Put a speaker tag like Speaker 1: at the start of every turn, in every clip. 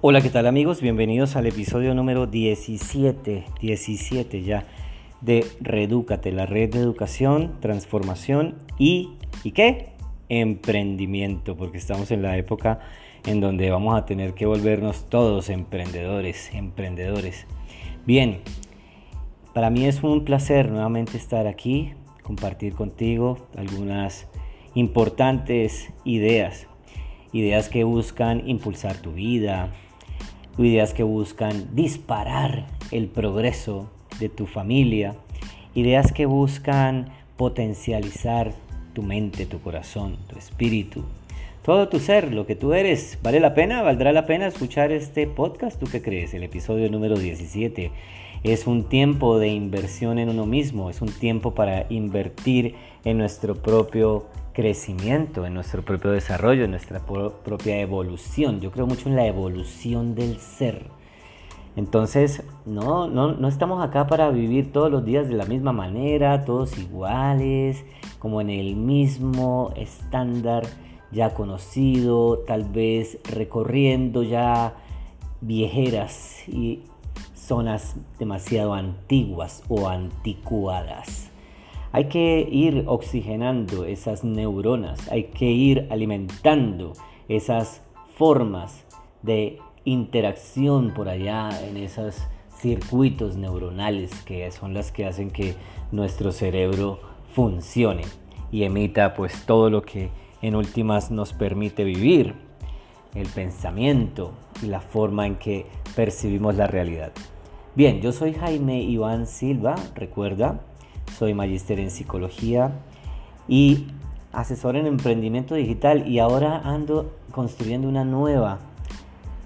Speaker 1: Hola, ¿qué tal amigos? Bienvenidos al episodio número 17, 17 ya, de Redúcate, la red de educación, transformación y, ¿y qué? Emprendimiento, porque estamos en la época en donde vamos a tener que volvernos todos emprendedores, emprendedores. Bien, para mí es un placer nuevamente estar aquí, compartir contigo algunas importantes ideas ideas que buscan impulsar tu vida, ideas que buscan disparar el progreso de tu familia, ideas que buscan potencializar tu mente, tu corazón, tu espíritu, todo tu ser, lo que tú eres. ¿Vale la pena? ¿Valdrá la pena escuchar este podcast? ¿Tú qué crees? El episodio número 17 es un tiempo de inversión en uno mismo, es un tiempo para invertir en nuestro propio crecimiento, en nuestro propio desarrollo, en nuestra propia evolución. Yo creo mucho en la evolución del ser. Entonces, no, no, no estamos acá para vivir todos los días de la misma manera, todos iguales, como en el mismo estándar ya conocido, tal vez recorriendo ya viejeras y zonas demasiado antiguas o anticuadas. Hay que ir oxigenando esas neuronas, hay que ir alimentando esas formas de interacción por allá en esos circuitos neuronales que son las que hacen que nuestro cerebro funcione y emita pues todo lo que en últimas nos permite vivir, el pensamiento y la forma en que percibimos la realidad. Bien, yo soy Jaime Iván Silva, recuerda, soy magíster en psicología y asesor en emprendimiento digital y ahora ando construyendo una nueva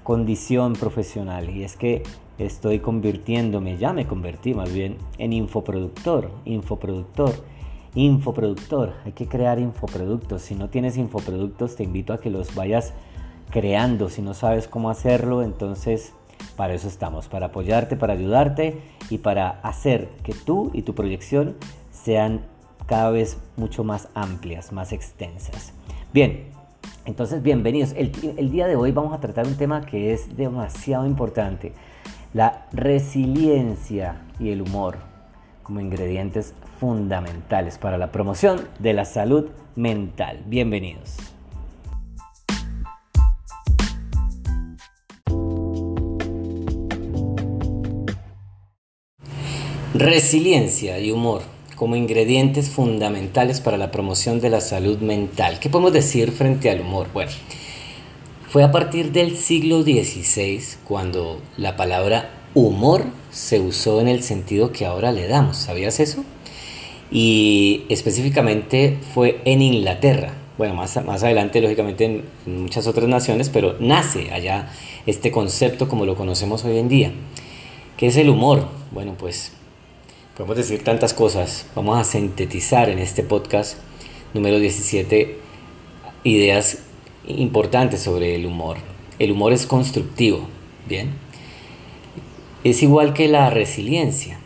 Speaker 1: condición profesional y es que estoy convirtiéndome, ya me convertí más bien, en infoproductor, infoproductor, infoproductor. Hay que crear infoproductos. Si no tienes infoproductos, te invito a que los vayas creando. Si no sabes cómo hacerlo, entonces para eso estamos, para apoyarte, para ayudarte y para hacer que tú y tu proyección sean cada vez mucho más amplias, más extensas. Bien, entonces bienvenidos. El, día de hoy vamos a tratar un tema que es demasiado importante, la resiliencia y el humor como ingredientes fundamentales para la promoción de la salud mental. Bienvenidos. Resiliencia y humor como ingredientes fundamentales para la promoción de la salud mental. ¿Qué podemos decir frente al humor? Bueno, fue a partir del siglo XVI cuando la palabra humor se usó en el sentido que ahora le damos. ¿Sabías eso? Y específicamente fue en Inglaterra. Bueno, más, más adelante, lógicamente, en, en muchas otras naciones, pero nace allá este concepto como lo conocemos hoy en día. ¿Qué es el humor? Bueno, pues Podemos decir tantas cosas. Vamos a sintetizar en este podcast número 17 ideas importantes sobre el humor. El humor es constructivo, ¿bien? Es igual que la resiliencia.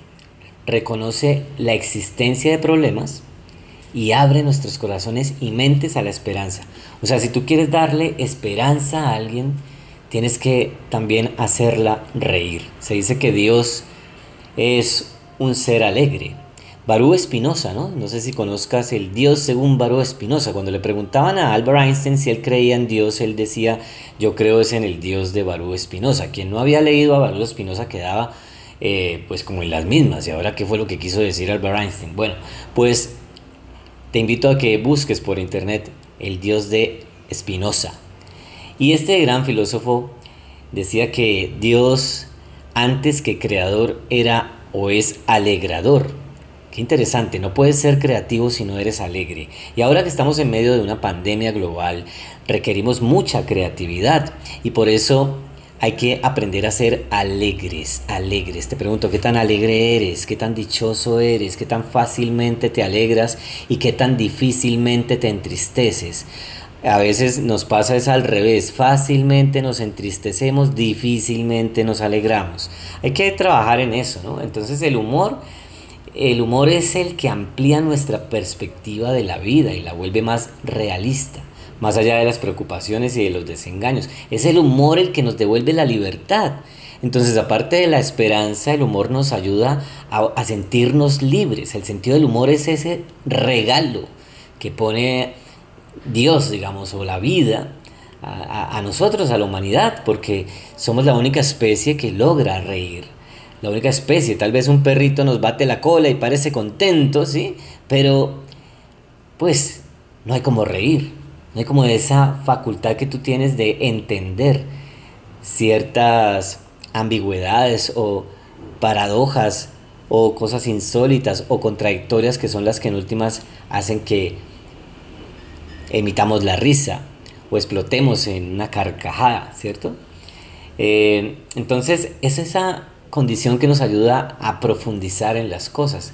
Speaker 1: Reconoce la existencia de problemas y abre nuestros corazones y mentes a la esperanza. O sea, si tú quieres darle esperanza a alguien, tienes que también hacerla reír. Se dice que Dios es un ser alegre. Barú Espinosa, ¿no? No sé si conozcas el Dios según Barú Espinosa. Cuando le preguntaban a Albert Einstein si él creía en Dios, él decía, yo creo es en el Dios de Barú Espinosa. Quien no había leído a Barú Espinosa quedaba eh, pues como en las mismas. ¿Y ahora qué fue lo que quiso decir Albert Einstein? Bueno, pues te invito a que busques por internet el Dios de Espinosa. Y este gran filósofo decía que Dios, antes que creador, era o es alegrador. Qué interesante, no puedes ser creativo si no eres alegre. Y ahora que estamos en medio de una pandemia global, requerimos mucha creatividad y por eso hay que aprender a ser alegres, alegres. Te pregunto, ¿qué tan alegre eres? ¿Qué tan dichoso eres? ¿Qué tan fácilmente te alegras? ¿Y qué tan difícilmente te entristeces? A veces nos pasa es al revés, fácilmente nos entristecemos, difícilmente nos alegramos. Hay que trabajar en eso, ¿no? Entonces el humor, el humor es el que amplía nuestra perspectiva de la vida y la vuelve más realista. más allá de las preocupaciones y de los desengaños. Es el humor el que nos devuelve la libertad. Entonces, aparte de la esperanza, el humor nos ayuda a, sentirnos libres. El sentido del humor es ese regalo que pone Dios, digamos, o la vida a, nosotros, a la humanidad, porque somos la única especie que logra reír. La única especie, tal vez un perrito nos bate la cola y parece contento, ¿sí? Pero, pues, no hay como reír, no hay como esa facultad que tú tienes de entender ciertas ambigüedades o paradojas o cosas insólitas o contradictorias que son las que en últimas hacen que emitamos la risa o explotemos en una carcajada, ¿cierto? Eh, entonces es esa condición que nos ayuda a profundizar en las cosas.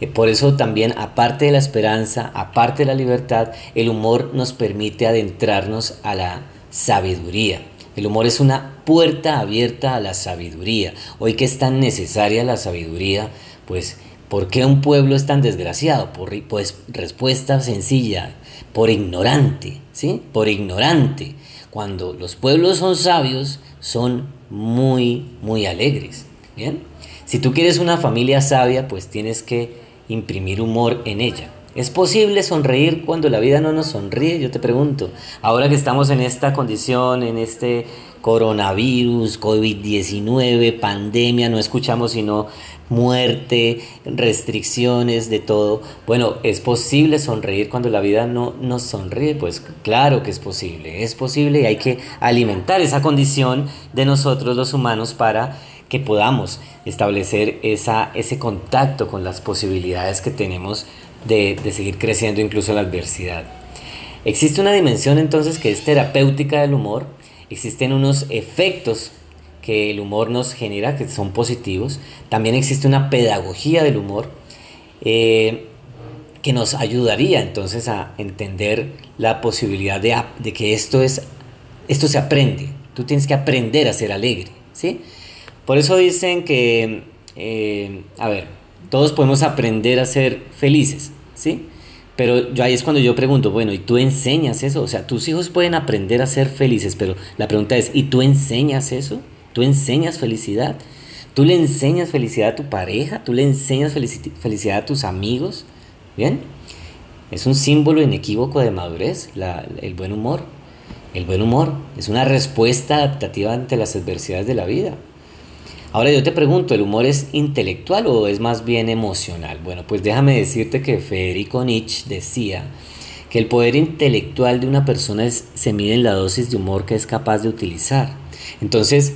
Speaker 1: Eh, por eso también, aparte de la esperanza, aparte de la libertad, el humor nos permite adentrarnos a la sabiduría. El humor es una puerta abierta a la sabiduría. Hoy que es tan necesaria la sabiduría, pues, ¿por qué un pueblo es tan desgraciado? Por, pues, respuesta sencilla, por ignorante, ¿sí? Por ignorante. Cuando los pueblos son sabios, son muy, muy alegres, ¿bien? Si tú quieres una familia sabia, pues tienes que imprimir humor en ella. ¿Es posible sonreír cuando la vida no nos sonríe? Yo te pregunto. Ahora que estamos en esta condición, en este coronavirus, COVID-19, pandemia, no escuchamos sino muerte, restricciones, de todo. Bueno, ¿es posible sonreír cuando la vida no nos sonríe? Pues claro que es posible, es posible y hay que alimentar esa condición de nosotros los humanos para que podamos establecer esa, ese contacto con las posibilidades que tenemos de, seguir creciendo incluso la adversidad. Existe una dimensión entonces que es terapéutica del humor, existen unos efectos que el humor nos genera, que son positivos, también existe una pedagogía del humor eh, que nos ayudaría entonces a entender la posibilidad de, que esto, es, esto se aprende, tú tienes que aprender a ser alegre, ¿sí? Por eso dicen que, eh, a ver, todos podemos aprender a ser felices, ¿sí? Pero yo, ahí es cuando yo pregunto, bueno, ¿y tú enseñas eso? O sea, tus hijos pueden aprender a ser felices, pero la pregunta es, ¿y tú enseñas eso? ¿Tú enseñas felicidad? ¿Tú le enseñas felicidad a tu pareja? ¿Tú le enseñas felicidad a tus amigos? ¿Bien? Es un símbolo inequívoco de madurez, el buen humor. El buen humor es una respuesta adaptativa ante las adversidades de la vida. Ahora yo te pregunto, ¿el humor es intelectual o es más bien emocional? Bueno, pues déjame decirte que Federico Nietzsche decía que el poder intelectual de una persona se mide en la dosis de humor que es capaz de utilizar. Entonces,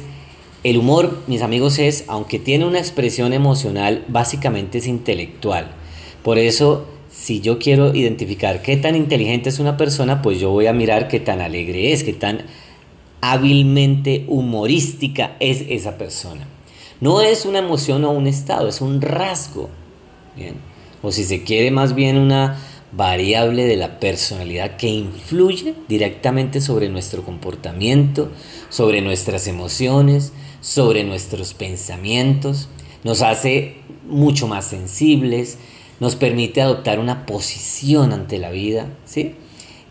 Speaker 1: el humor, mis amigos, es, aunque tiene una expresión emocional, básicamente es intelectual. Por eso, si yo quiero identificar qué tan inteligente es una persona, pues yo voy a mirar qué tan alegre es, qué tan hábilmente humorística es esa persona. No es una emoción o un estado, es un rasgo. O si se quiere más bien una variable de la personalidad que influye directamente sobre nuestro comportamiento, sobre nuestras emociones, sobre nuestros pensamientos, nos hace mucho más sensibles, nos permite adoptar una posición ante la vida, ¿sí?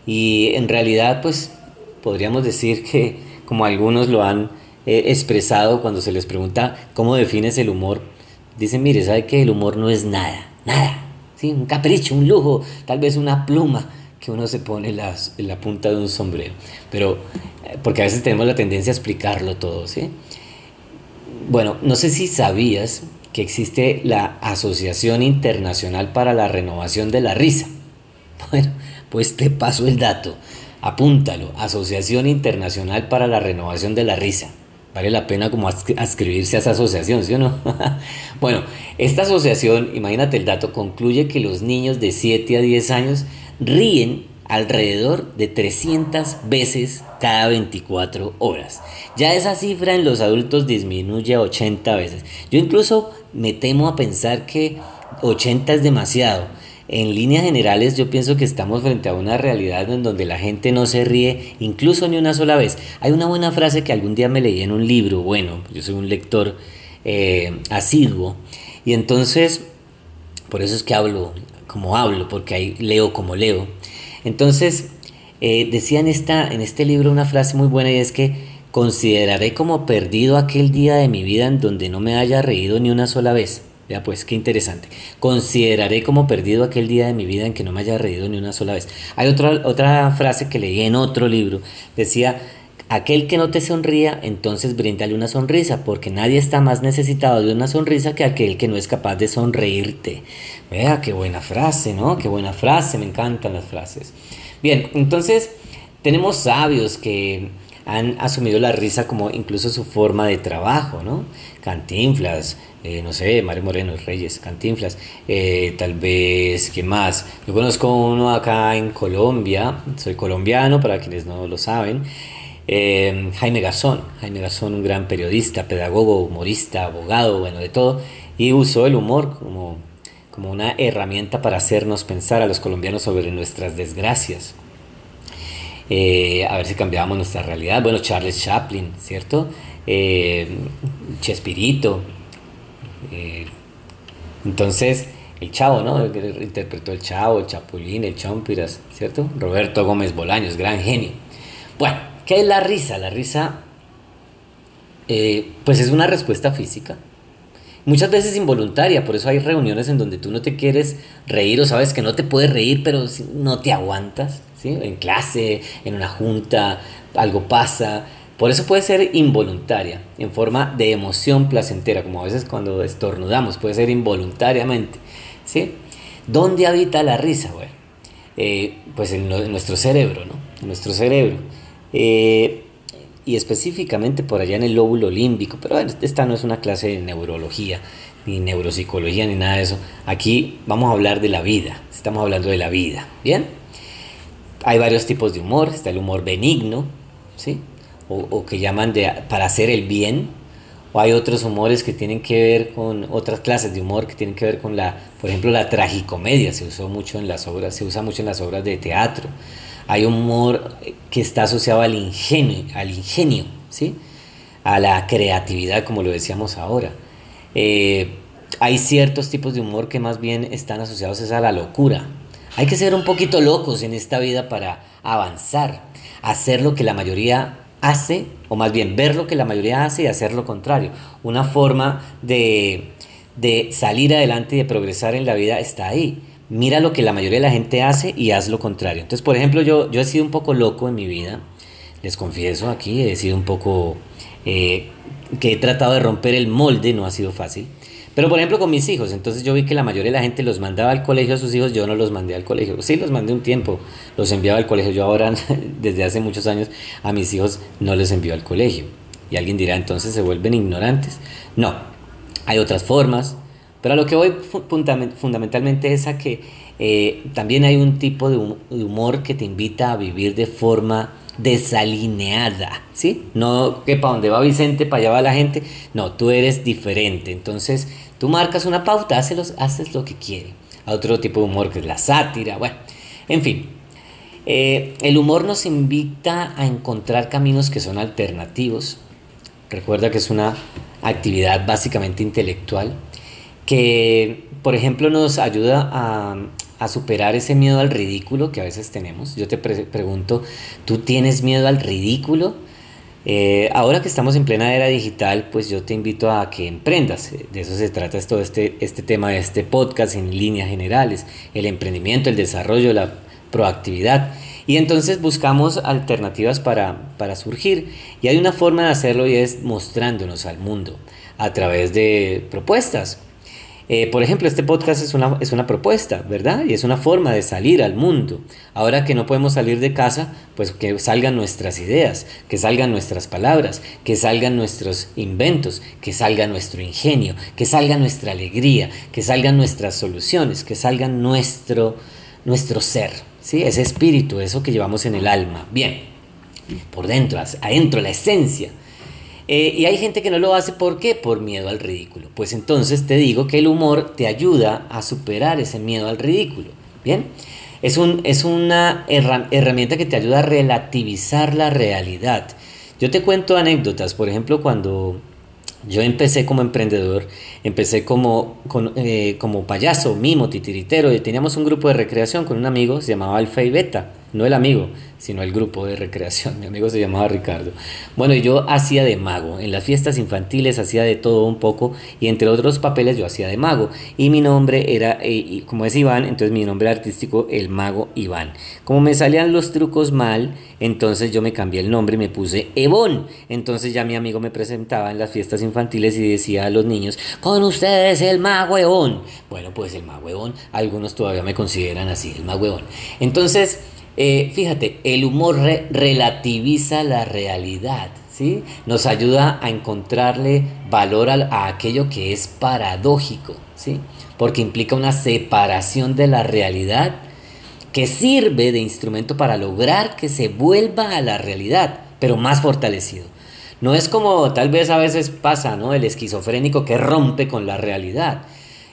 Speaker 1: Y en realidad, pues podríamos decir que, como algunos lo han expresado cuando se les pregunta cómo defines el humor, dicen, mire, ¿sabe que el humor no es nada? Nada. ¿sí? Un capricho, un lujo, tal vez una pluma que uno se pone en la punta de un sombrero. Pero, eh, porque a veces tenemos la tendencia a explicarlo todo, ¿sí? Bueno, no sé si sabías que existe la Asociación Internacional para la Renovación de la Risa. Bueno, pues te paso el dato. Apúntalo, Asociación Internacional para la Renovación de la Risa. Vale la pena como adscribirse a esa asociación, ¿sí o no? bueno, esta asociación, imagínate el dato, concluye que los niños de 7 a 10 años ríen alrededor de 300 veces cada 24 horas. Ya esa cifra en los adultos disminuye a 80 veces. Yo incluso me temo a pensar que 80 es demasiado en líneas generales yo pienso que estamos frente a una realidad en donde la gente no se ríe incluso ni una sola vez. Hay una buena frase que algún día me leí en un libro, bueno, yo soy un lector eh, asiduo, y entonces, por eso es que hablo como hablo, porque ahí leo como leo. Entonces, eh, decía en, esta, en este libro una frase muy buena y es que consideraré como perdido aquel día de mi vida en donde no me haya reído ni una sola vez. Ya pues, qué interesante. Consideraré como perdido aquel día de mi vida en que no me haya reído ni una sola vez. Hay otra, otra frase que leí en otro libro. Decía, aquel que no te sonría, entonces bríndale una sonrisa, porque nadie está más necesitado de una sonrisa que aquel que no es capaz de sonreírte. Vea, qué buena frase, ¿no? Qué buena frase, me encantan las frases. Bien, entonces tenemos sabios que han asumido la risa como incluso su forma de trabajo, ¿no? Cantinflas, eh, no sé, Mario Moreno, Reyes, Cantinflas, eh, tal vez, ¿qué más? Yo conozco uno acá en Colombia, soy colombiano, para quienes no lo saben, eh, Jaime Garzón, Jaime Garzón, un gran periodista, pedagogo, humorista, abogado, bueno, de todo, y usó el humor como, como una herramienta para hacernos pensar a los colombianos sobre nuestras desgracias. Eh, a ver si cambiábamos nuestra realidad. Bueno, Charles Chaplin, ¿cierto? Eh, Chespirito. Entonces, el Chavo, ¿no? interpretó el Chavo, el Chapulín, el Chompiras, ¿cierto? Roberto Gómez Bolaños, gran genio. Bueno, ¿qué es la risa? La risa, pues es una respuesta física. Muchas veces involuntaria, por eso hay reuniones en donde tú no te quieres reír o sabes que no te puedes reír, pero no te aguantas. En clase, en una junta, algo pasa. Por eso puede ser involuntaria, en forma de emoción placentera, como a veces cuando estornudamos, puede ser involuntariamente. ¿sí? ¿Dónde habita la risa? Bueno, eh, pues en, nuestro cerebro, ¿no? En nuestro cerebro. Eh, y específicamente por allá en el lóbulo límbico, pero esta no es una clase de neurología, ni neuropsicología, ni nada de eso. Aquí vamos a hablar de la vida, estamos hablando de la vida, ¿bien? hay varios tipos de humor, está el humor benigno, ¿sí? O, que llaman de para hacer el bien, o hay otros humores que tienen que ver con otras clases de humor que tienen que ver con la, por ejemplo, la tragicomedia, se usó mucho en las obras, se usa mucho en las obras de teatro. Hay humor que está asociado al ingenio, al ingenio, ¿sí? A la creatividad, como lo decíamos ahora. Eh, hay ciertos tipos de humor que más bien están asociados a la locura, hay que ser un poquito locos en esta vida para avanzar, hacer lo que la mayoría hace, o más bien ver lo que la mayoría hace y hacer lo contrario. Una forma de, salir adelante y de progresar en la vida está ahí. Mira lo que la mayoría de la gente hace y haz lo contrario. Entonces, por ejemplo, yo, he sido un poco loco en mi vida, les confieso aquí, he sido un poco... Eh, que he tratado de romper el molde, no ha sido fácil. Pero por ejemplo con mis hijos, entonces yo vi que la mayoría de la gente los mandaba al colegio a sus hijos, yo no los mandé al colegio. Sí, los mandé un tiempo, los enviaba al colegio. Yo ahora, desde hace muchos años, a mis hijos no les envío al colegio. Y alguien dirá, entonces se vuelven ignorantes. No, hay otras formas, pero a lo que voy fundamentalmente es a que eh, también hay un tipo de humor que te invita a vivir de forma desalineada, ¿sí? No que para donde va Vicente, para allá va la gente, no, tú eres diferente, entonces Tú marcas una pauta, haces, lo que quiere. A otro tipo de humor que es la sátira, bueno, en fin. Eh, el humor nos invita a encontrar caminos que son alternativos. Recuerda que es una actividad básicamente intelectual que, por ejemplo, nos ayuda a, a superar ese miedo al ridículo que a veces tenemos. Yo te pregunto, ¿tú tienes miedo al ridículo? Eh, ahora que estamos en plena era digital, pues yo te invito a que emprendas. De eso se trata todo este, este tema de este podcast en líneas generales. El emprendimiento, el desarrollo, la proactividad. Y entonces buscamos alternativas para, para surgir. Y hay una forma de hacerlo y es mostrándonos al mundo a través de propuestas. Eh, por ejemplo, este podcast es una, es una propuesta, ¿verdad? Y es una forma de salir al mundo. Ahora que no podemos salir de casa, pues que salgan nuestras ideas, que salgan nuestras palabras, que salgan nuestros inventos, que salga nuestro ingenio, que salga nuestra alegría, que salgan nuestras soluciones, que salgan nuestro, nuestro ser, ¿sí? Ese espíritu, eso que llevamos en el alma. Bien, por dentro, adentro, la esencia. Eh, y hay gente que no lo hace, ¿por qué? Por miedo al ridículo. Pues entonces te digo que el humor te ayuda a superar ese miedo al ridículo. Bien, es, un, es una herramienta que te ayuda a relativizar la realidad. Yo te cuento anécdotas, por ejemplo, cuando yo empecé como emprendedor, empecé como, eh, como payaso, mimo, titiritero, y teníamos un grupo de recreación con un amigo, se llamaba Alfa y Beta. No el amigo, sino el grupo de recreación. Mi amigo se llamaba Ricardo. Bueno, yo hacía de mago. En las fiestas infantiles hacía de todo un poco y entre otros papeles yo hacía de mago. Y mi nombre era, eh, como es Iván, entonces mi nombre artístico, el mago Iván. Como me salían los trucos mal, entonces yo me cambié el nombre y me puse Evón. Entonces ya mi amigo me presentaba en las fiestas infantiles y decía a los niños, con ustedes el mago Evón. Bueno, pues el mago Evón, algunos todavía me consideran así, el mago Evón. Entonces, eh, fíjate, el humor relativiza la realidad, ¿sí? Nos ayuda a encontrarle valor a, aquello que es paradójico, ¿sí? Porque implica una separación de la realidad que sirve de instrumento para lograr que se vuelva a la realidad, pero más fortalecido. No es como tal vez a veces pasa, ¿no? El esquizofrénico que rompe con la realidad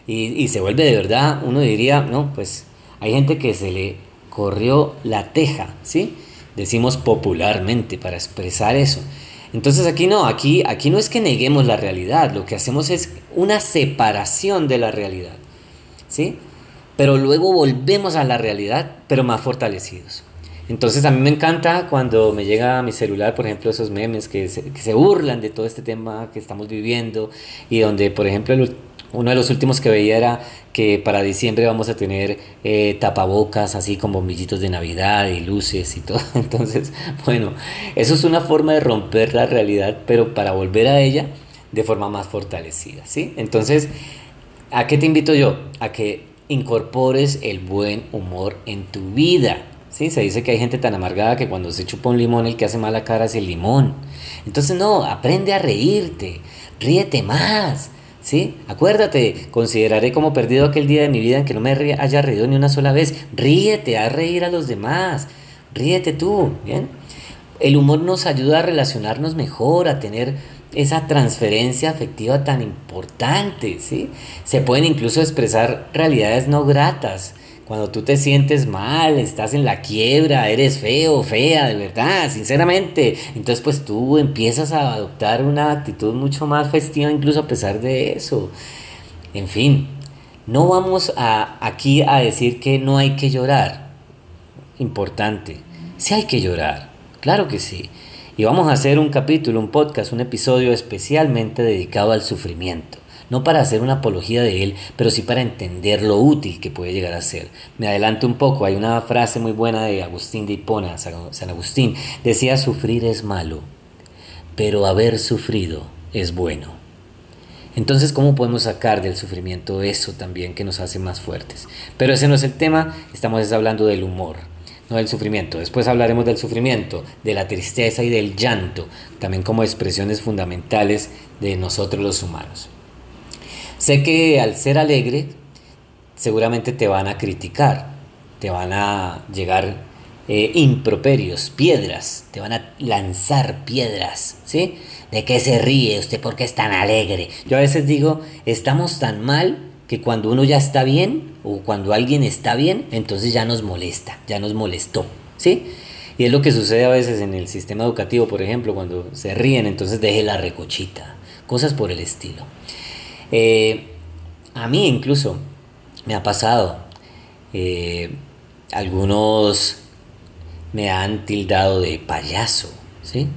Speaker 1: y, y se vuelve de verdad, uno diría, no, pues hay gente que se le corrió la teja, ¿sí? Decimos popularmente para expresar eso. Entonces aquí no, aquí, aquí no es que neguemos la realidad, lo que hacemos es una separación de la realidad, ¿sí? Pero luego volvemos a la realidad, pero más fortalecidos. Entonces a mí me encanta cuando me llega a mi celular, por ejemplo, esos memes que se, que se burlan de todo este tema que estamos viviendo y donde, por ejemplo, el, uno de los últimos que veía era que para diciembre vamos a tener eh, tapabocas así con bombillitos de Navidad y luces y todo. Entonces, bueno, eso es una forma de romper la realidad, pero para volver a ella de forma más fortalecida, ¿sí? Entonces, ¿a qué te invito yo? A que incorpores el buen humor en tu vida. ¿sí? Se dice que hay gente tan amargada que cuando se chupa un limón el que hace mala cara es el limón. Entonces no, aprende a reírte, ríete más, ¿Sí? Acuérdate, consideraré como perdido aquel día de mi vida en que no me haya reído ni una sola vez. Ríete, haz reír a los demás. Ríete tú, ¿bien? El humor nos ayuda a relacionarnos mejor, a tener esa transferencia afectiva tan importante, ¿sí? Se pueden incluso expresar realidades no gratas cuando tú te sientes mal, estás en la quiebra, eres feo, fea, de verdad, sinceramente, entonces pues tú empiezas a adoptar una actitud mucho más festiva incluso a pesar de eso. En fin, no vamos a, aquí a decir que no hay que llorar. Importante, sí hay que llorar, claro que sí. Y vamos a hacer un capítulo, un podcast, un episodio especialmente dedicado al sufrimiento no para hacer una apología de él, pero sí para entender lo útil que puede llegar a ser. Me adelanto un poco, hay una frase muy buena de Agustín de Hipona, San Agustín, decía sufrir es malo, pero haber sufrido es bueno. Entonces, ¿cómo podemos sacar del sufrimiento eso también que nos hace más fuertes? Pero ese no es el tema, estamos hablando del humor, no del sufrimiento. Después hablaremos del sufrimiento, de la tristeza y del llanto, también como expresiones fundamentales de nosotros los humanos. Sé que al ser alegre, seguramente te van a criticar, te van a llegar eh, improperios, piedras, te van a lanzar piedras, ¿sí? ¿De qué se ríe usted? ¿Por qué es tan alegre? Yo a veces digo, estamos tan mal que cuando uno ya está bien o cuando alguien está bien, entonces ya nos molesta, ya nos molestó, ¿sí? Y es lo que sucede a veces en el sistema educativo, por ejemplo, cuando se ríen, entonces deje la recochita, cosas por el estilo. Eh, a mí incluso me ha pasado. Eh, algunos me han tildado de payaso, ¿sí?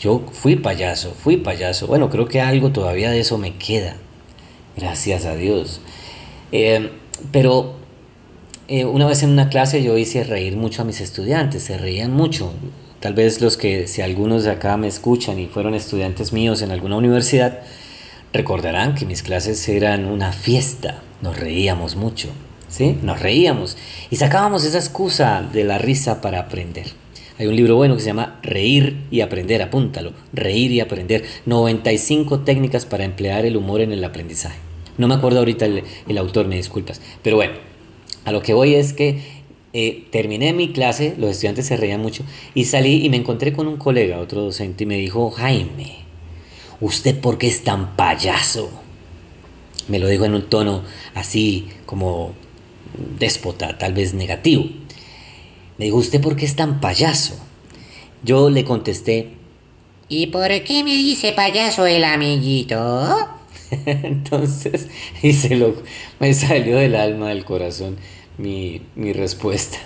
Speaker 1: Yo fui payaso, fui payaso. Bueno, creo que algo todavía de eso me queda. Gracias a Dios. Eh, pero una vez en una clase yo hice reír mucho a mis estudiantes, se reían mucho. Tal vez los que, si algunos de acá me escuchan y fueron estudiantes míos en alguna universidad, Recordarán que mis clases eran una fiesta, nos reíamos mucho, ¿sí? Nos reíamos y sacábamos esa excusa de la risa para aprender. Hay un libro bueno que se llama Reír y Aprender, apúntalo, Reír y Aprender, 95 técnicas para emplear el humor en el aprendizaje. No me acuerdo ahorita el, autor, me disculpas, pero bueno, a lo que voy es que eh, terminé mi clase, los estudiantes se reían mucho y salí y me encontré con un colega, otro docente, y me dijo, Jaime, ¿usted por qué es tan payaso? Me lo dijo en un tono así como déspota, tal vez negativo. Me dijo, ¿usted por qué es tan payaso? Yo le contesté, ¿y por qué me dice payaso el amiguito? Entonces, y se lo, me salió del alma, del corazón, mi, mi respuesta.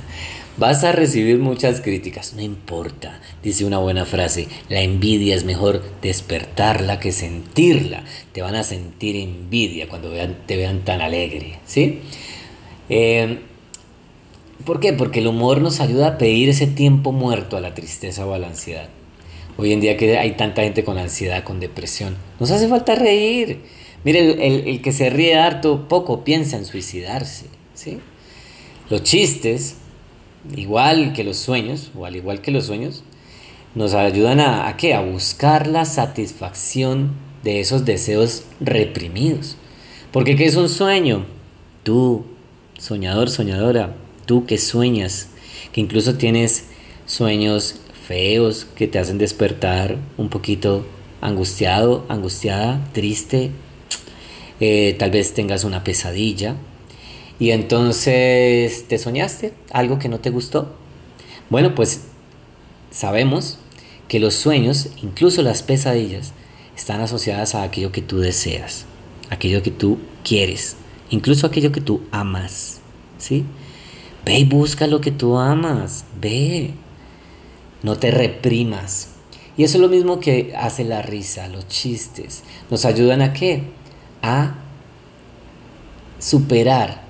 Speaker 1: Vas a recibir muchas críticas, no importa, dice una buena frase, la envidia es mejor despertarla que sentirla. Te van a sentir envidia cuando te vean tan alegre, ¿sí? Eh, ¿Por qué? Porque el humor nos ayuda a pedir ese tiempo muerto a la tristeza o a la ansiedad. Hoy en día que hay tanta gente con ansiedad, con depresión, nos hace falta reír. Mire, el, que se ríe harto poco piensa en suicidarse, ¿sí? Los chistes igual que los sueños, o al igual que los sueños, nos ayudan a, a, a buscar la satisfacción de esos deseos reprimidos. Porque ¿qué es un sueño? Tú, soñador, soñadora, tú que sueñas, que incluso tienes sueños feos que te hacen despertar un poquito angustiado, angustiada, triste, eh, tal vez tengas una pesadilla, y entonces te soñaste algo que no te gustó. Bueno, pues sabemos que los sueños, incluso las pesadillas, están asociadas a aquello que tú deseas, aquello que tú quieres, incluso aquello que tú amas. ¿Sí? Ve y busca lo que tú amas, ve. No te reprimas. Y eso es lo mismo que hace la risa, los chistes. Nos ayudan a qué? A superar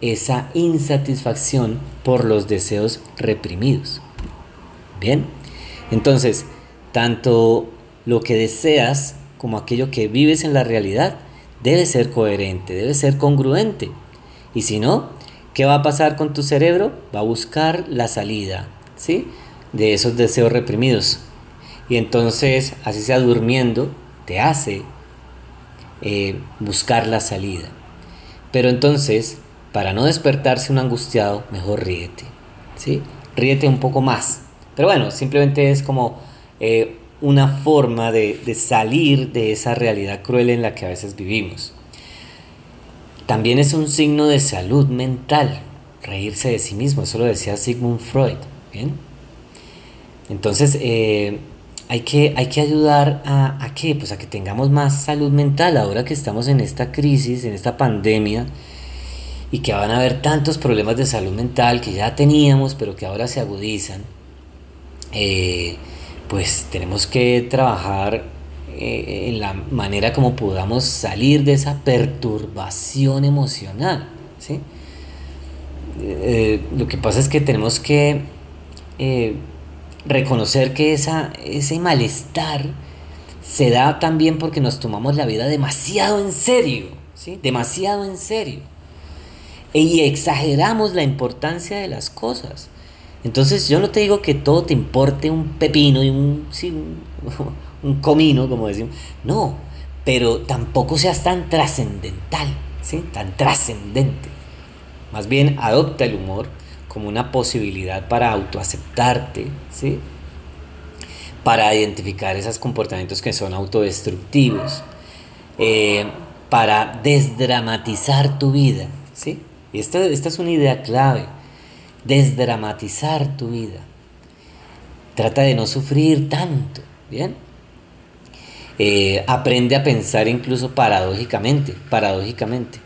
Speaker 1: esa insatisfacción por los deseos reprimidos. Bien, entonces, tanto lo que deseas como aquello que vives en la realidad debe ser coherente, debe ser congruente. Y si no, ¿qué va a pasar con tu cerebro? Va a buscar la salida, ¿sí? De esos deseos reprimidos. Y entonces, así sea durmiendo, te hace eh, buscar la salida. Pero entonces, para no despertarse un angustiado, mejor ríete, ¿sí? Ríete un poco más. Pero bueno, simplemente es como eh, una forma de, salir de esa realidad cruel en la que a veces vivimos. También es un signo de salud mental, reírse de sí mismo, eso lo decía Sigmund Freud, ¿bien? Entonces, eh, hay, que, hay que ayudar a? Pues a que tengamos más salud mental ahora que estamos en esta crisis, en esta pandemia, y que van a haber tantos problemas de salud mental que ya teníamos, pero que ahora se agudizan, eh, pues tenemos que trabajar eh, en la manera como podamos salir de esa perturbación emocional. ¿sí? Eh, lo que pasa es que tenemos que reconocer que esa, ese malestar se da también porque nos tomamos la vida demasiado en serio, ¿sí? demasiado en serio y exageramos la importancia de las cosas. Entonces yo no te digo que todo te importe un pepino y un, comino, como decimos. No, pero tampoco seas tan trascendental, ¿sí? tan trascendente. Más bien adopta el humor como una posibilidad para autoaceptarte, ¿sí? para identificar esos comportamientos que son autodestructivos, eh, para desdramatizar tu vida. ¿sí? Esta, esta es una idea clave. Desdramatizar tu vida. Trata de no sufrir tanto, ¿bien? Eh, aprende a pensar incluso paradójicamente, paradójicamente.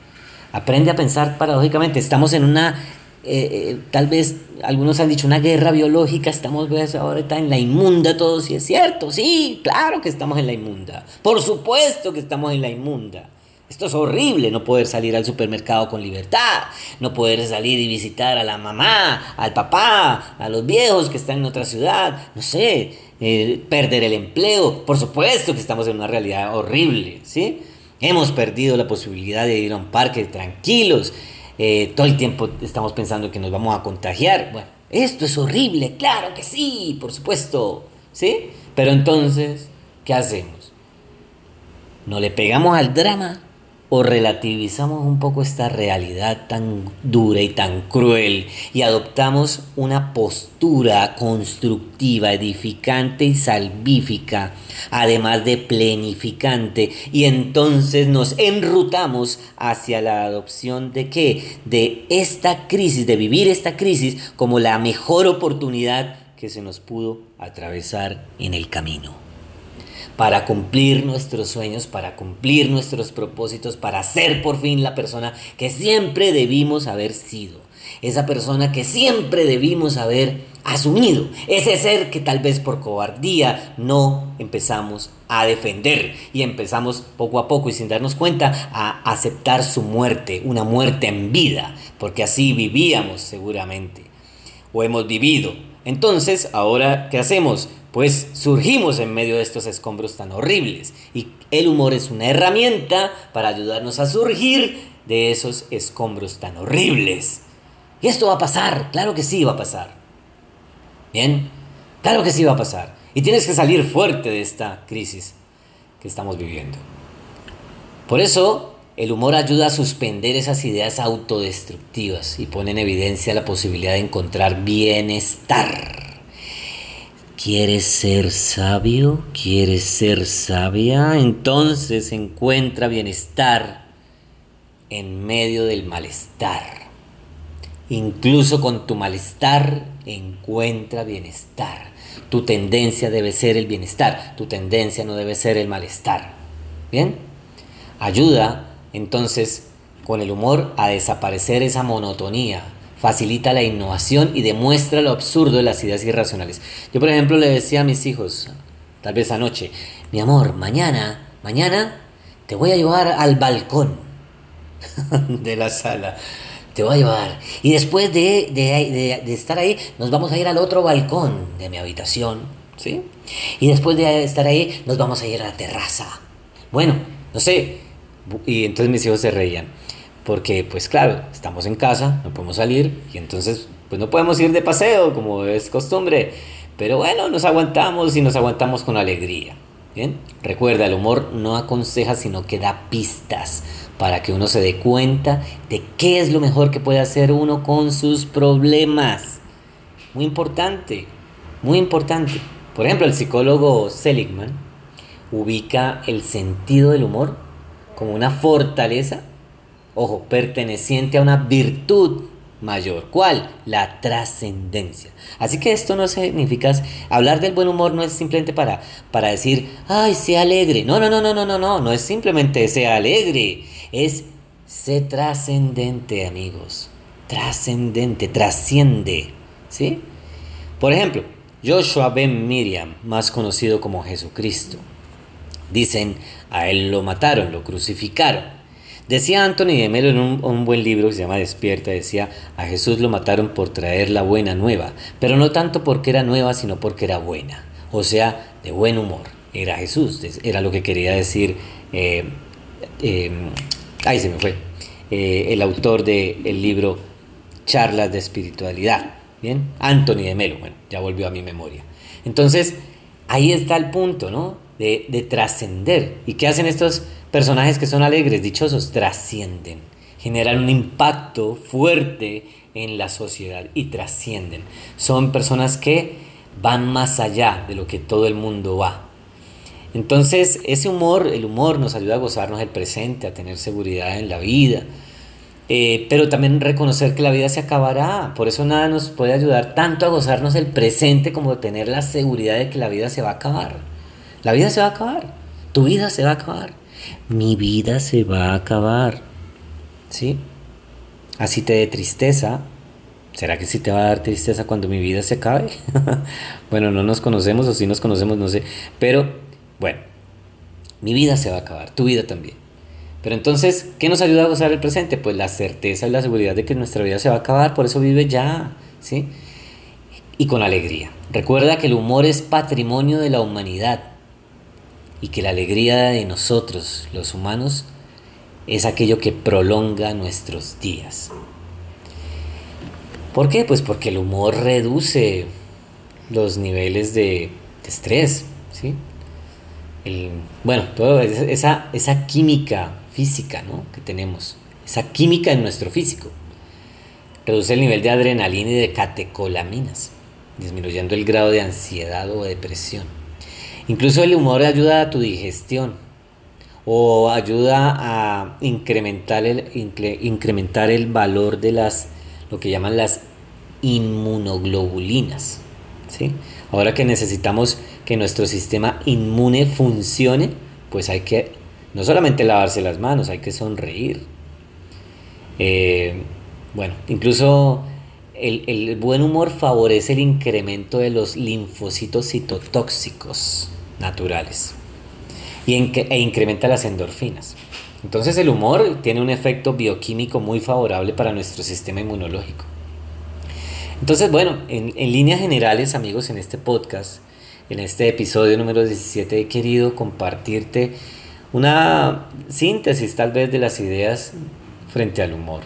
Speaker 1: Aprende a pensar paradójicamente. Estamos en una, eh, eh, tal vez algunos han dicho una guerra biológica, estamos ahorita en la inmunda todos, y es cierto, sí, claro que estamos en la inmunda. Por supuesto que estamos en la inmunda. Esto es horrible, no poder salir al supermercado con libertad, no poder salir y visitar a la mamá, al papá, a los viejos que están en otra ciudad, no sé, eh, perder el empleo. Por supuesto que estamos en una realidad horrible, ¿sí? Hemos perdido la posibilidad de ir a un parque tranquilos, eh, todo el tiempo estamos pensando que nos vamos a contagiar. Bueno, esto es horrible, claro que sí, por supuesto, ¿sí? Pero entonces, ¿qué hacemos? ¿No le pegamos al drama? O relativizamos un poco esta realidad tan dura y tan cruel y adoptamos una postura constructiva, edificante y salvífica, además de plenificante, y entonces nos enrutamos hacia la adopción de qué? De esta crisis, de vivir esta crisis como la mejor oportunidad que se nos pudo atravesar en el camino para cumplir nuestros sueños, para cumplir nuestros propósitos, para ser por fin la persona que siempre debimos haber sido. esa persona que siempre debimos haber asumido, ese ser que tal vez por cobardía no empezamos a defender y empezamos poco a poco y sin darnos cuenta a aceptar su muerte, una muerte en vida, porque así vivíamos seguramente, o hemos vivido. Entonces, ahora, ¿qué hacemos? Pues surgimos en medio de estos escombros tan horribles y el humor es una herramienta para ayudarnos a surgir de esos escombros tan horribles. Y esto va a pasar, claro que sí va a pasar. Bien, claro que sí va a pasar. Y tienes que salir fuerte de esta crisis que estamos viviendo. Por eso, el humor ayuda a suspender esas ideas autodestructivas y pone en evidencia la posibilidad de encontrar bienestar. ¿Quieres ser sabio? ¿Quieres ser sabia? Entonces encuentra bienestar en medio del malestar. Incluso con tu malestar encuentra bienestar. Tu tendencia debe ser el bienestar, tu tendencia no debe ser el malestar. ¿Bien? Ayuda entonces con el humor a desaparecer esa monotonía, facilita la innovación y demuestra lo absurdo de las ideas irracionales. Yo por ejemplo le decía a mis hijos, tal vez anoche, mi amor, mañana, mañana te voy a llevar al balcón de la sala te voy a llevar. Y después de, de, estar ahí, nos vamos a ir al otro balcón de mi habitación, ¿sí? Y después de estar ahí, nos vamos a ir a la terraza. Bueno, no sé. Y entonces mis hijos se reían. Porque, pues claro, estamos en casa, no podemos salir, y entonces, pues no podemos ir de paseo, como es costumbre. Pero bueno, nos aguantamos y nos aguantamos con alegría. ¿Bien? Recuerda, el humor no aconseja, sino que da pistas para que uno se dé cuenta de qué es lo mejor que puede hacer uno con sus problemas. Muy importante, muy importante. Por ejemplo, el psicólogo Seligman ubica el sentido del humor como una fortaleza, ojo, perteneciente a una virtud mayor. ¿Cuál? La trascendencia. Así que esto no significa, hablar del buen humor no es simplemente para, para decir, ay, sea alegre. No, no, no, no, no, no, no, no es simplemente sea alegre es ser trascendente, amigos. Trascendente, trasciende. ¿Sí? Por ejemplo, Joshua Ben Miriam, más conocido como Jesucristo. Dicen, a él lo mataron, lo crucificaron. Decía Anthony de Melo en un, buen libro que se llama Despierta, decía, a Jesús lo mataron por traer la buena nueva, pero no tanto porque era nueva, sino porque era buena, o sea, de buen humor. Era Jesús, era lo que quería decir eh, eh, ahí se me fue, eh, el autor del libro Charlas de Espiritualidad, ¿bien? Anthony de Melo, bueno, ya volvió a mi memoria. Entonces, ahí está el punto, ¿no? De, de trascender. ¿Y qué hacen estos personajes que son alegres, dichosos? Trascienden, generan un impacto fuerte en la sociedad y trascienden. Son personas que van más allá de lo que todo el mundo va. Entonces, ese humor, el humor nos ayuda a gozarnos el presente, a tener seguridad en la vida, eh, pero también reconocer que la vida se acabará. Por eso nada nos puede ayudar tanto a gozarnos el presente como tener la seguridad de que la vida se va a acabar. La vida se va a acabar, tu vida se va a acabar, mi vida se va a acabar. ¿Sí? Así te dé tristeza, ¿Será que sí te va a dar tristeza cuando mi vida se acabe? bueno, no nos conocemos o si nos conocemos, no sé. Pero bueno, mi vida se va a acabar, tu vida también. Pero entonces, ¿qué nos ayuda a gozar el presente? Pues la certeza y la seguridad de que nuestra vida se va a acabar, por eso vive ya, ¿sí? Y con alegría. Recuerda que el humor es patrimonio de la humanidad y que la alegría de nosotros, los humanos, es aquello que prolonga nuestros días. ¿Por qué? Pues porque el humor reduce los niveles de, estrés, ¿sí? bueno, toda esa, esa química física que tenemos, esa química en nuestro físico. Reduce el nivel de adrenalina y de catecolaminas, disminuyendo el grado de ansiedad o depresión. Incluso el humor ayuda a tu digestión o ayuda a incrementar el, incrementar el valor de las, lo que llaman las inmunoglobulinas. ¿sí? Ahora que necesitamos que nuestro sistema inmune funcione, pues hay que no solamente lavarse las manos, hay que sonreír. Eh, Bueno, incluso el, buen humor favorece el incremento de los linfocitos citotóxicos naturales y e incrementa las endorfinas. Entonces el humor tiene un efecto bioquímico muy favorable para nuestro sistema inmunológico. Entonces, bueno, en, en líneas generales, amigos, en este podcast, en este episodio número 17, he querido compartirte una síntesis tal vez de las ideas frente al humor.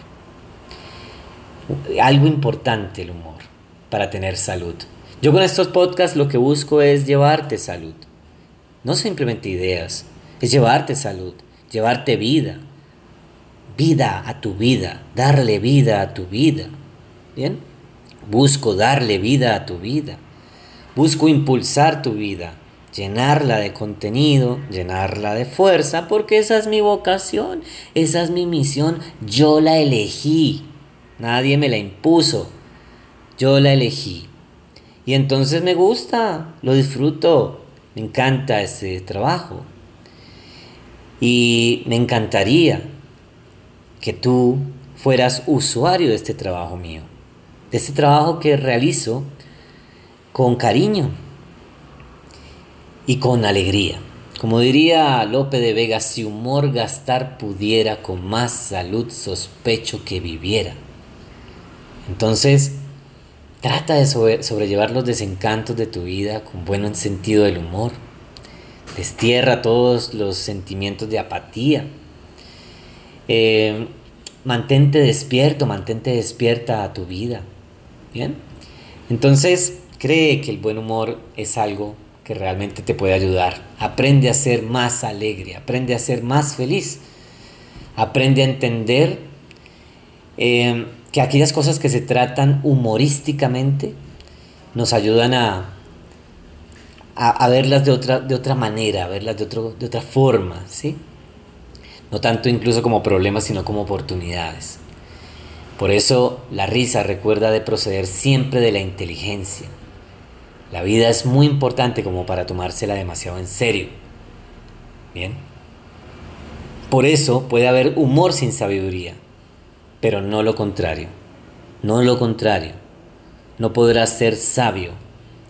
Speaker 1: Algo importante el humor para tener salud. Yo con estos podcasts lo que busco es llevarte salud. No simplemente ideas, es llevarte salud, llevarte vida. Vida a tu vida, darle vida a tu vida. ¿Bien? Busco darle vida a tu vida. Busco impulsar tu vida, llenarla de contenido, llenarla de fuerza, porque esa es mi vocación, esa es mi misión. Yo la elegí. Nadie me la impuso. Yo la elegí. Y entonces me gusta, lo disfruto, me encanta ese trabajo. Y me encantaría que tú fueras usuario de este trabajo mío, de este trabajo que realizo con cariño y con alegría. Como diría Lope de Vega, si humor gastar pudiera, con más salud sospecho que viviera. Entonces, trata de sobrellevar los desencantos de tu vida con buen sentido del humor. Destierra todos los sentimientos de apatía. Eh, mantente despierto, mantente despierta a tu vida. ¿Bien? Entonces, cree que el buen humor es algo que realmente te puede ayudar. Aprende a ser más alegre, aprende a ser más feliz. Aprende a entender eh, que aquellas cosas que se tratan humorísticamente nos ayudan a, a, verlas de otra, de otra manera, a verlas de, otro, de otra forma, ¿sí? No tanto incluso como problemas, sino como oportunidades. Por eso la risa recuerda de proceder siempre de la inteligencia. La vida es muy importante como para tomársela demasiado en serio. Bien. Por eso puede haber humor sin sabiduría pero no lo contrario. No lo contrario. No podrás ser sabio,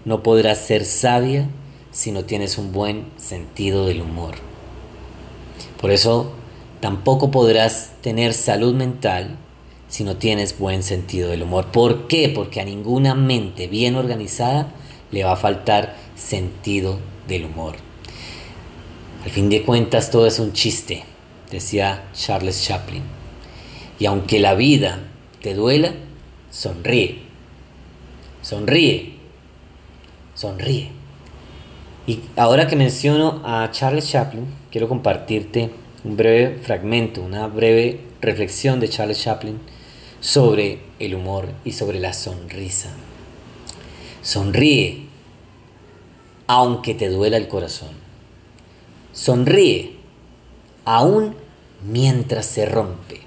Speaker 1: no podrás ser sabia si no tienes un buen sentido del humor. Por eso tampoco podrás tener salud mental si no tienes buen sentido del humor. ¿Por qué? Porque a ninguna mente bien organizada le va a faltar sentido del humor. Al fin de cuentas todo es un chiste, decía Charles Chaplin. Y aunque la vida te duela, sonríe. Sonríe. Sonríe. Y ahora que menciono a Charles Chaplin, quiero compartirte un breve fragmento, una breve reflexión de Charles Chaplin sobre el humor y sobre la sonrisa. Sonríe, aunque te duela el corazón. Sonríe, aún mientras se rompe.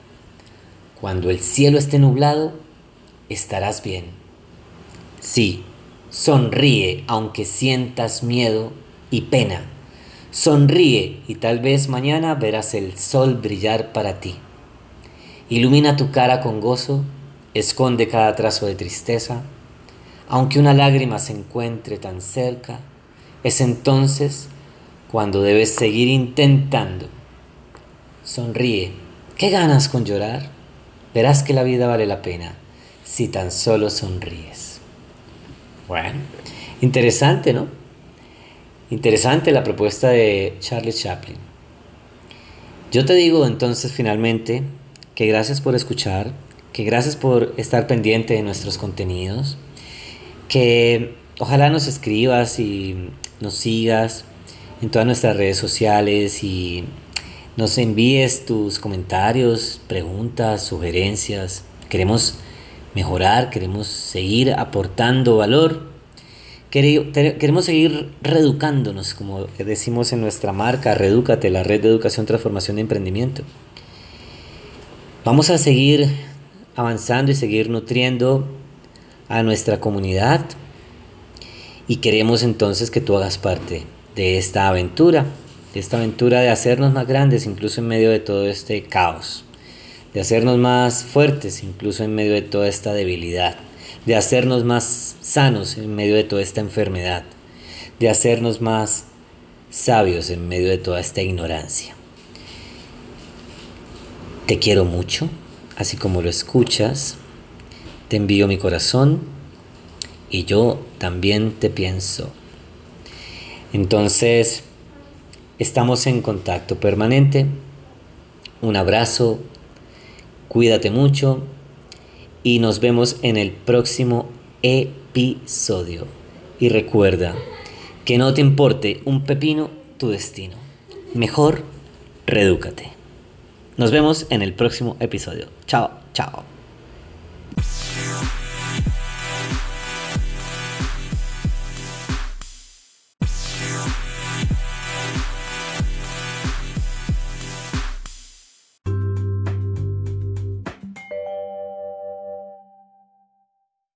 Speaker 1: Cuando el cielo esté nublado, estarás bien. Sí, sonríe aunque sientas miedo y pena. Sonríe y tal vez mañana verás el sol brillar para ti. Ilumina tu cara con gozo, esconde cada trazo de tristeza. Aunque una lágrima se encuentre tan cerca, es entonces cuando debes seguir intentando. Sonríe. ¿Qué ganas con llorar? Verás que la vida vale la pena si tan solo sonríes. Bueno, interesante, ¿no? Interesante la propuesta de Charlie Chaplin. Yo te digo entonces finalmente que gracias por escuchar, que gracias por estar pendiente de nuestros contenidos, que ojalá nos escribas y nos sigas en todas nuestras redes sociales y nos envíes tus comentarios, preguntas, sugerencias. Queremos mejorar, queremos seguir aportando valor. Queremos seguir reeducándonos, como decimos en nuestra marca, Redúcate, la red de educación, transformación y emprendimiento. Vamos a seguir avanzando y seguir nutriendo a nuestra comunidad y queremos entonces que tú hagas parte de esta aventura esta aventura de hacernos más grandes incluso en medio de todo este caos, de hacernos más fuertes incluso en medio de toda esta debilidad, de hacernos más sanos en medio de toda esta enfermedad, de hacernos más sabios en medio de toda esta ignorancia. Te quiero mucho, así como lo escuchas, te envío mi corazón y yo también te pienso. Entonces, estamos en contacto permanente. Un abrazo, cuídate mucho y nos vemos en el próximo episodio. Y recuerda que no te importe un pepino tu destino. Mejor, redúcate. Nos vemos en el próximo episodio. Chao, chao.